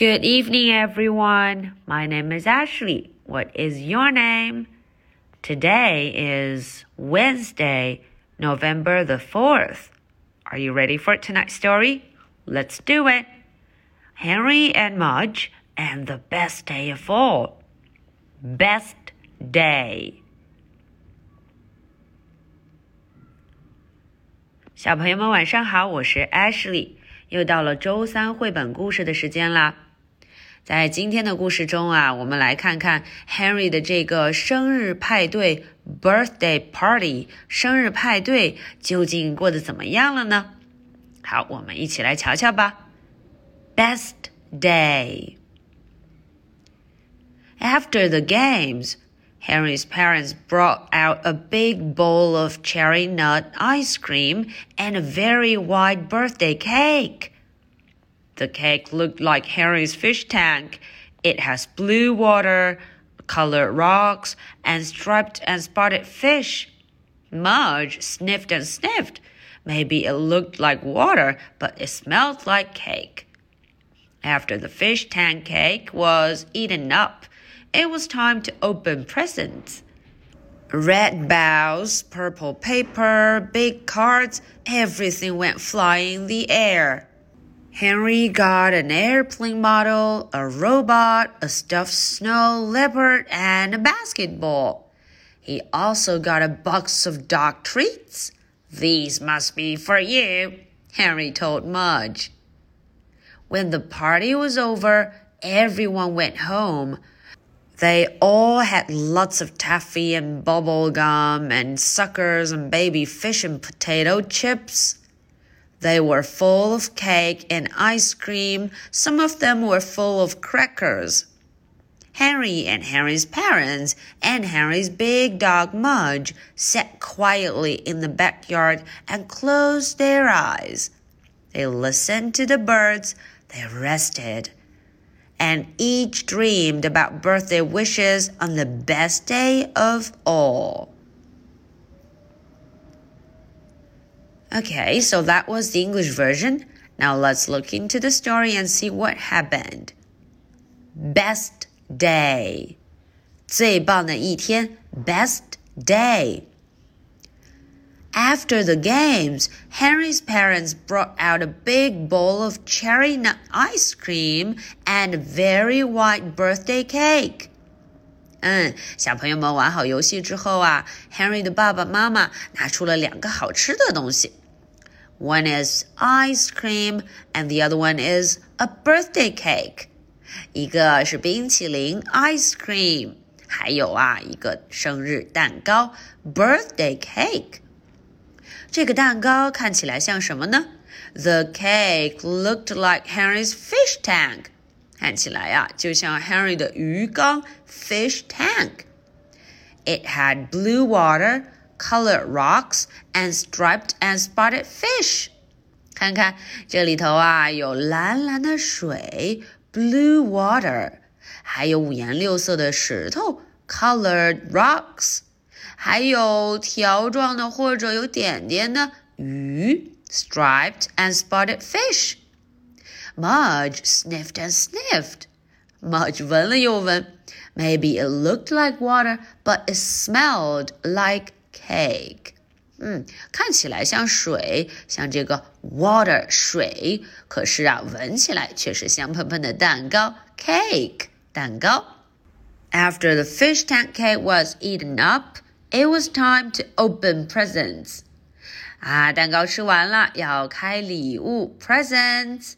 Good evening, everyone. My name is Ashley. What is your name? Today is Wednesday, November the 4th. Are you ready for tonight's story? Let's do it. Henry and Mudge and the best day of all. Best day. 小朋友们晚上好，我是 Ashley，又到了周三绘本故事的时间啦。 在今天的故事中啊，我们来看看 Henry 的这个生日派对 （birthday party） 生日派对究竟过得怎么样了呢？好，我们一起来瞧瞧吧。Best day. After the games, Henry's parents brought out a big bowl of cherry nut ice cream and a very wide birthday cake. The cake looked like Henry's fish tank. It has blue water, colored rocks, and striped and spotted fish. Mudge sniffed and sniffed. Maybe it looked like water, but it smelled like cake. After the fish tank cake was eaten up, it was time to open presents. Red bows, purple paper, big cards, everything went flying in the air. Henry got an airplane model, a robot, a stuffed snow leopard, and a basketball. He also got a box of dog treats. These must be for you, Henry told Mudge. When the party was over, everyone went home. They all had lots of taffy and bubble gum and suckers and baby fish and potato chips. They were full of cake and ice cream. Some of them were full of crackers. Henry and Henry's parents and Henry's big dog Mudge sat quietly in the backyard and closed their eyes. They listened to the birds, they rested, and each dreamed about birthday wishes on the best day of all. Okay, so that was the English version. Now let's look into the story and see what happened. Best day. 最棒的一天, best day. After the games, Henry's parents brought out a big bowl of cherry nut ice cream and a very white birthday cake. Uh, 嗯，小朋友们玩好游戏之后啊，Henry one is ice cream and the other one is a birthday cake. 一个是冰淇淋 ice cream，还有啊一个生日蛋糕 birthday cake. cake。这个蛋糕看起来像什么呢？The cake looked like Henry's fish tank. Henry fish fish tank。It had blue water。colored rocks and striped and spotted fish。看看这里头啊，有蓝蓝的水 （blue water），还有五颜六色的石头 （colored rocks），还有条状的或者有点点的鱼 （striped and spotted fish）。Mudge sniffed and sniffed. Mudge 闻了又闻。Maybe it looked like water, but it smelled like Cake, 嗯，看起来像水，像这个 water 水，可是啊，闻起来却是香喷喷的蛋糕 cake 蛋糕。After the fish tank cake was eaten up, it was time to open presents. 啊，蛋糕吃完了，要开礼物 presents。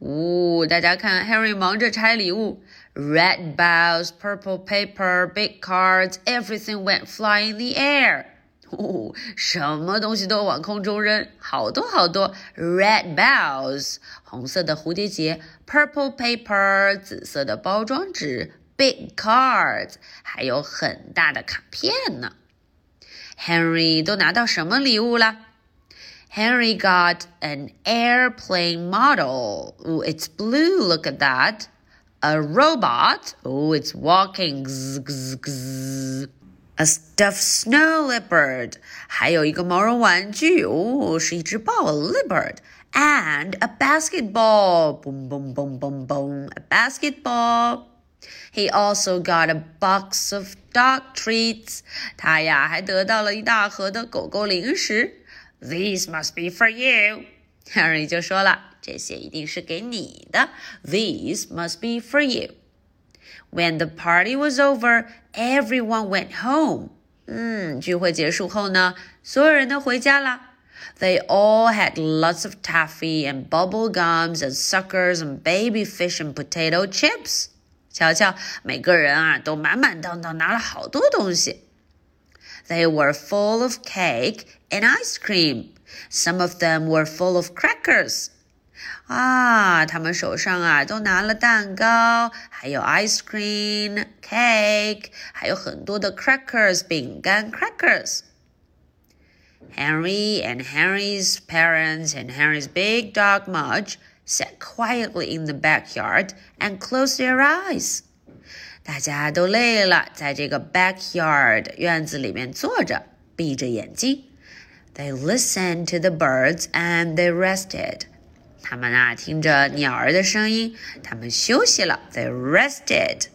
呜、哦，大家看，Henry 忙着拆礼物，Red bows, purple paper, big cards, everything went flying in the air. 哦，什么东西都往空中扔，好多好多。Red bows，红色的蝴蝶结；purple paper，紫色的包装纸；big cards，还有很大的卡片呢。Henry 都拿到什么礼物了？Henry got an airplane model. Oh, it's blue. Look at that a robot. Oh, it's walking. A stuffed snow leopard. 还有一个毛绒玩具哦，是一只豹 leopard. and a basketball. Boom, boom, boom, boom, boom. A basketball. He also got a box of dog treats. 他呀还得到了一大盒的狗狗零食。These must be for you. Harry 就说了，这些一定是给你的。These must be for you. When the party was over, everyone went home. 嗯，聚会结束后呢，所有人都回家了。they all had lots of taffy and bubble gums and suckers and baby fish and potato chips. 瞧瞧，每个人啊都满满当当拿了好多东西。 They were full of cake and ice cream. Some of them were full of crackers. 啊，他们手上啊都拿了蛋糕，还有 ice cream、cake，还有很多的 crackers 饼干 crackers。Henry and Henry's parents and Henry's big dog Mudge sat quietly in the backyard and closed their eyes. 大家都累了，在这个 backyard 院子里面坐着，闭着眼睛。They listened to the birds and they rested. 他们啊，听着鸟儿的声音，他们休息了。They rested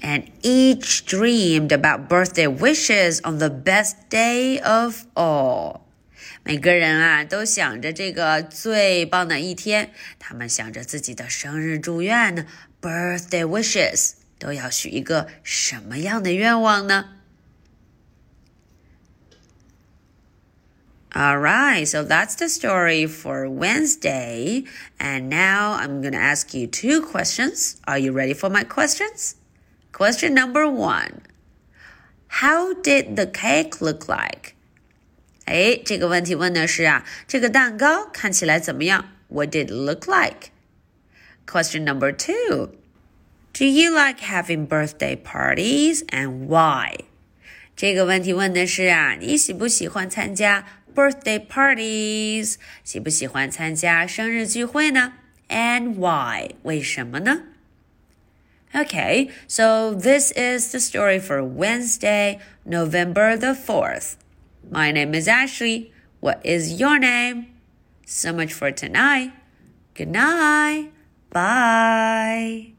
and each dreamed about birthday wishes on the best day of all. 每个人啊都想着这个最棒的一天，他们想着自己的生日祝愿呢，birthday wishes 都要许一个什么样的愿望呢？Alright, so that's the story for Wednesday. And now I'm going to ask you two questions. Are you ready for my questions? Question number one How did the cake look like? 哎，这个问题问的是啊，这个蛋糕看起来怎么样？What did it look like? Question number two Do you like having birthday parties and why? 这个问题问的是啊，你喜不喜欢参加 birthday parties？喜不喜欢参加生日聚会呢？And why？为什么呢？Okay, so this is the story for Wednesday, November the 4th. My name is Ashley. What is your name? So much for tonight. Good night. Bye.